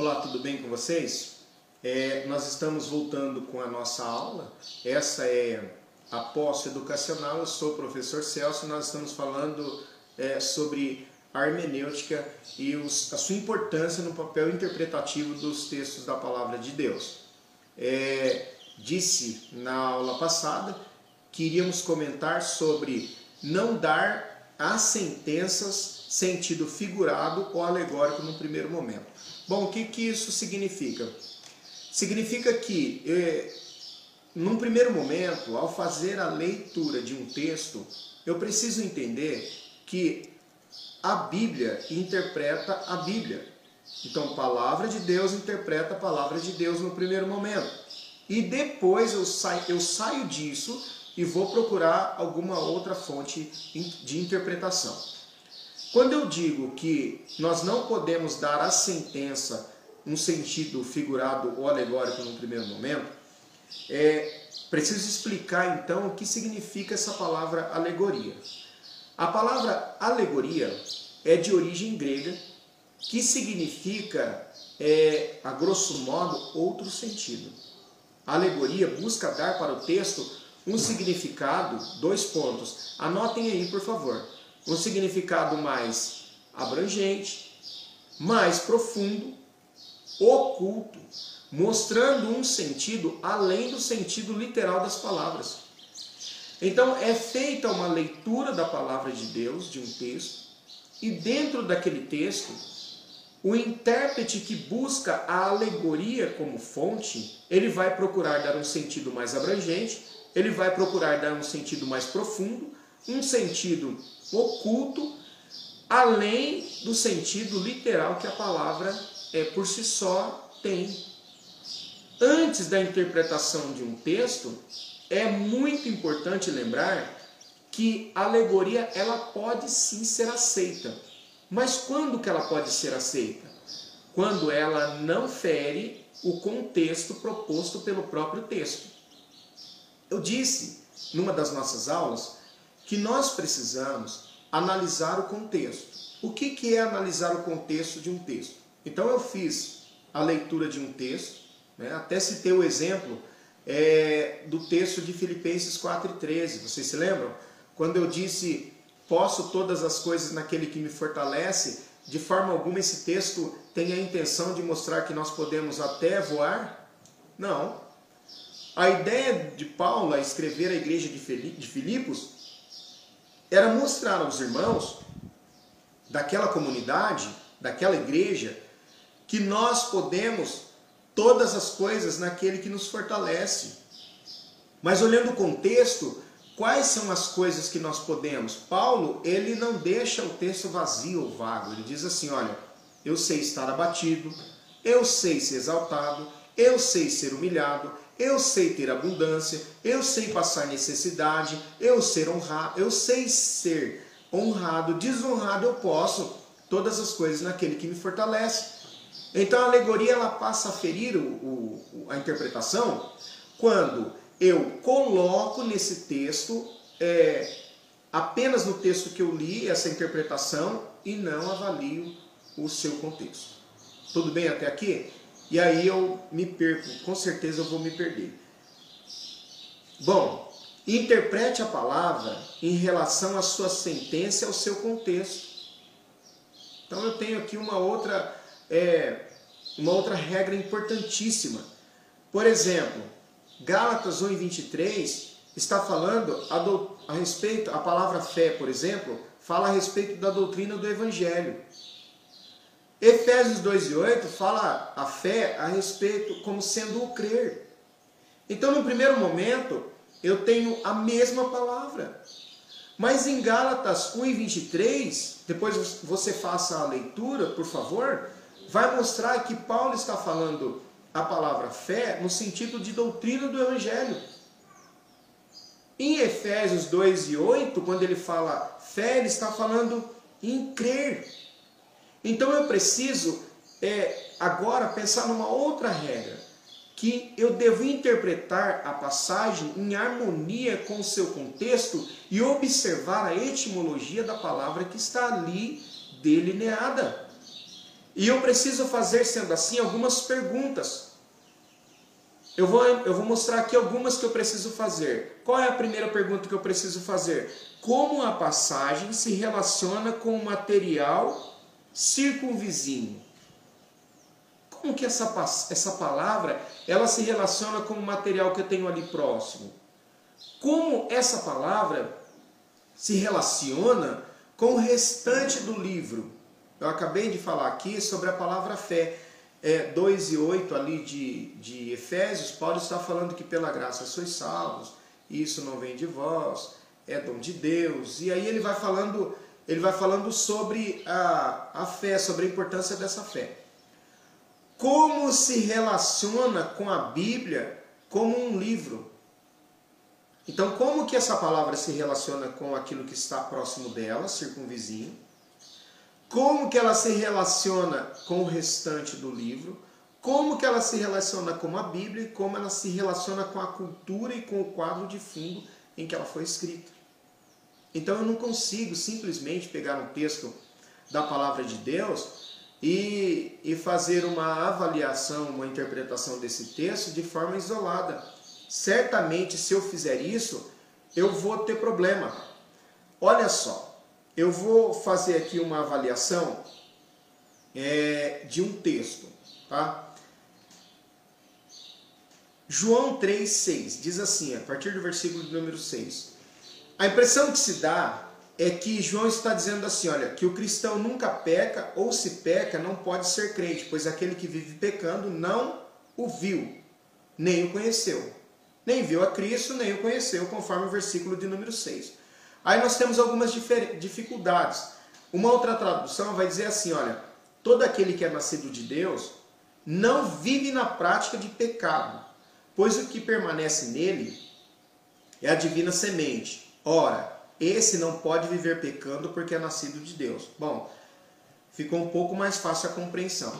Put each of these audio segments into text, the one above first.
Olá, tudo bem com vocês? É, nós estamos voltando com a nossa aula. Essa é a posse educacional. Eu sou o professor Celso e nós estamos falando é, sobre hermenêutica e os, a sua importância no papel interpretativo dos textos da palavra de Deus. É, disse na aula passada que iríamos comentar sobre não dar as sentenças sentido figurado ou alegórico no primeiro momento. Bom, o que, que isso significa? Significa que, eh, num primeiro momento, ao fazer a leitura de um texto, eu preciso entender que a Bíblia interpreta a Bíblia. Então, palavra de Deus interpreta a palavra de Deus no primeiro momento. E depois eu saio, eu saio disso e vou procurar alguma outra fonte de interpretação. Quando eu digo que nós não podemos dar à sentença um sentido figurado ou alegórico no primeiro momento, é preciso explicar então o que significa essa palavra alegoria. A palavra alegoria é de origem grega, que significa, é, a grosso modo, outro sentido. A alegoria busca dar para o texto um significado, dois pontos. Anotem aí, por favor um significado mais abrangente, mais profundo, oculto, mostrando um sentido além do sentido literal das palavras. Então é feita uma leitura da palavra de Deus, de um texto, e dentro daquele texto, o intérprete que busca a alegoria como fonte, ele vai procurar dar um sentido mais abrangente, ele vai procurar dar um sentido mais profundo, um sentido oculto, além do sentido literal que a palavra é, por si só tem. Antes da interpretação de um texto, é muito importante lembrar que a alegoria ela pode sim ser aceita. Mas quando que ela pode ser aceita? Quando ela não fere o contexto proposto pelo próprio texto. Eu disse numa das nossas aulas que nós precisamos analisar o contexto. O que, que é analisar o contexto de um texto? Então eu fiz a leitura de um texto, né? até citei o exemplo é, do texto de Filipenses 4,13. Vocês se lembram? Quando eu disse, posso todas as coisas naquele que me fortalece, de forma alguma esse texto tem a intenção de mostrar que nós podemos até voar? Não. A ideia de Paulo a escrever a igreja de Filipos era mostrar aos irmãos daquela comunidade, daquela igreja, que nós podemos todas as coisas naquele que nos fortalece. Mas olhando o contexto, quais são as coisas que nós podemos? Paulo, ele não deixa o texto vazio ou vago. Ele diz assim, olha, eu sei estar abatido, eu sei ser exaltado, eu sei ser humilhado, eu sei ter abundância, eu sei passar necessidade, eu ser honrado, eu sei ser honrado, desonrado eu posso, todas as coisas naquele que me fortalece. Então a alegoria ela passa a ferir o, o, a interpretação quando eu coloco nesse texto, é, apenas no texto que eu li, essa interpretação e não avalio o seu contexto. Tudo bem até aqui? E aí eu me perco, com certeza eu vou me perder. Bom, interprete a palavra em relação à sua sentença e ao seu contexto. Então eu tenho aqui uma outra, é, uma outra regra importantíssima. Por exemplo, Gálatas 1 e 23 está falando a, do, a respeito, a palavra fé, por exemplo, fala a respeito da doutrina do Evangelho. Efésios 2 e 8 fala a fé a respeito como sendo o crer. Então, no primeiro momento, eu tenho a mesma palavra. Mas em Gálatas 1 e 23, depois você faça a leitura, por favor, vai mostrar que Paulo está falando a palavra fé no sentido de doutrina do Evangelho. Em Efésios 2 e 8, quando ele fala fé, ele está falando em crer. Então eu preciso é, agora pensar numa outra regra, que eu devo interpretar a passagem em harmonia com o seu contexto e observar a etimologia da palavra que está ali delineada. E eu preciso fazer, sendo assim, algumas perguntas. Eu vou, eu vou mostrar aqui algumas que eu preciso fazer. Qual é a primeira pergunta que eu preciso fazer? Como a passagem se relaciona com o material circunvizinho? Como que essa, essa palavra ela se relaciona com o material que eu tenho ali próximo? Como essa palavra se relaciona com o restante do livro? Eu acabei de falar aqui sobre a palavra fé. É, 2 e 8 ali de, de Efésios, Paulo está falando que pela graça sois salvos, isso não vem de vós, é dom de Deus. E aí ele vai falando, ele vai falando sobre a, a fé, sobre a importância dessa fé. Como se relaciona com a Bíblia como um livro? Então, como que essa palavra se relaciona com aquilo que está próximo dela, circunvizinho? como que ela se relaciona com o restante do livro, como que ela se relaciona com a Bíblia e como ela se relaciona com a cultura e com o quadro de fundo em que ela foi escrita. Então eu não consigo simplesmente pegar um texto da palavra de Deus e, e fazer uma avaliação, uma interpretação desse texto de forma isolada. Certamente, se eu fizer isso, eu vou ter problema. Olha só, eu vou fazer aqui uma avaliação é, de um texto, tá? João 3,6 diz assim, a partir do versículo número 6. A impressão que se dá é que João está dizendo assim: olha, que o cristão nunca peca, ou se peca, não pode ser crente, pois aquele que vive pecando não o viu, nem o conheceu. Nem viu a Cristo, nem o conheceu, conforme o versículo de número 6. Aí nós temos algumas dificuldades. Uma outra tradução vai dizer assim: olha, todo aquele que é nascido de Deus não vive na prática de pecado, pois o que permanece nele é a divina semente. Ora, esse não pode viver pecando porque é nascido de Deus. Bom, ficou um pouco mais fácil a compreensão.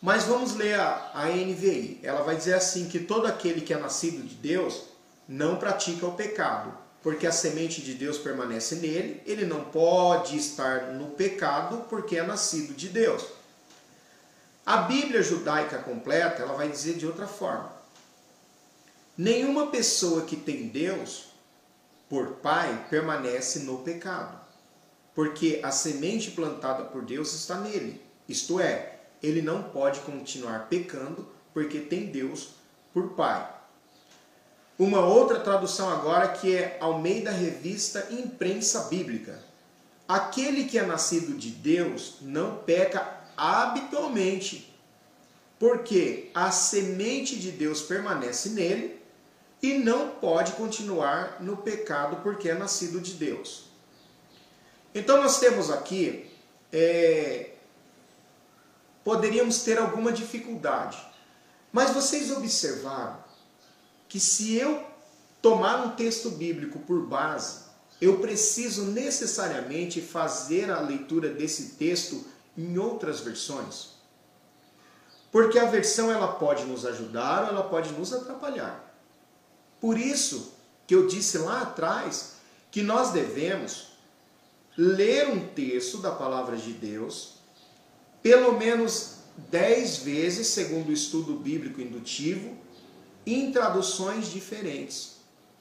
Mas vamos ler a, a NVI. Ela vai dizer assim que todo aquele que é nascido de Deus não pratica o pecado, porque a semente de Deus permanece nele, ele não pode estar no pecado porque é nascido de Deus. A Bíblia judaica completa, ela vai dizer de outra forma. Nenhuma pessoa que tem Deus por pai permanece no pecado, porque a semente plantada por Deus está nele. Isto é, ele não pode continuar pecando porque tem Deus por pai. Uma outra tradução agora que é Almeida Revista Imprensa Bíblica. Aquele que é nascido de Deus não peca habitualmente, porque a semente de Deus permanece nele e não pode continuar no pecado porque é nascido de Deus. Então nós temos aqui, é, poderíamos ter alguma dificuldade, mas vocês observaram que se eu tomar um texto bíblico por base, eu preciso necessariamente fazer a leitura desse texto em outras versões. Porque a versão ela pode nos ajudar ou ela pode nos atrapalhar. Por isso que eu disse lá atrás que nós devemos ler um texto da palavra de Deus pelo menos dez vezes, segundo o estudo bíblico indutivo, em traduções diferentes.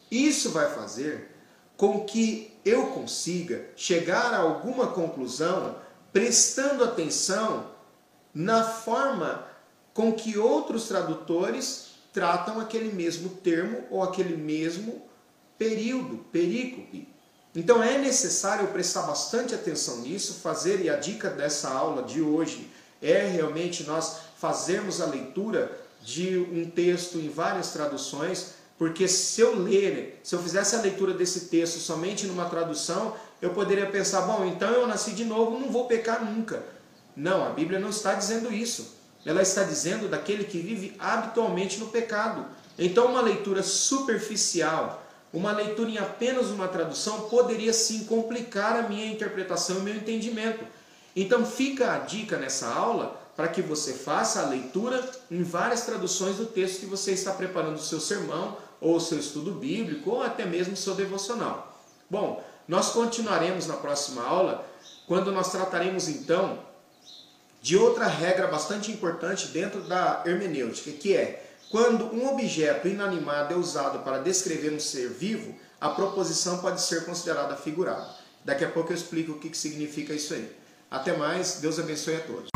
Isso vai fazer com que eu consiga chegar a alguma conclusão prestando atenção na forma com que outros tradutores tratam aquele mesmo termo ou aquele mesmo período, perícope. Então é necessário prestar bastante atenção nisso, fazer, e a dica dessa aula de hoje é realmente nós fazermos a leitura de um texto em várias traduções, porque se eu ler, se eu fizesse a leitura desse texto somente numa tradução, eu poderia pensar, bom, então eu nasci de novo, não vou pecar nunca. Não, a Bíblia não está dizendo isso. Ela está dizendo daquele que vive habitualmente no pecado. Então, uma leitura superficial, uma leitura em apenas uma tradução, poderia sim complicar a minha interpretação e meu entendimento. Então, fica a dica nessa aula para que você faça a leitura em várias traduções do texto que você está preparando o seu sermão, ou o seu estudo bíblico, ou até mesmo o seu devocional. Bom, nós continuaremos na próxima aula, quando nós trataremos então de outra regra bastante importante dentro da hermenêutica, que é quando um objeto inanimado é usado para descrever um ser vivo, a proposição pode ser considerada figurada. Daqui a pouco eu explico o que significa isso aí. Até mais, Deus abençoe a todos.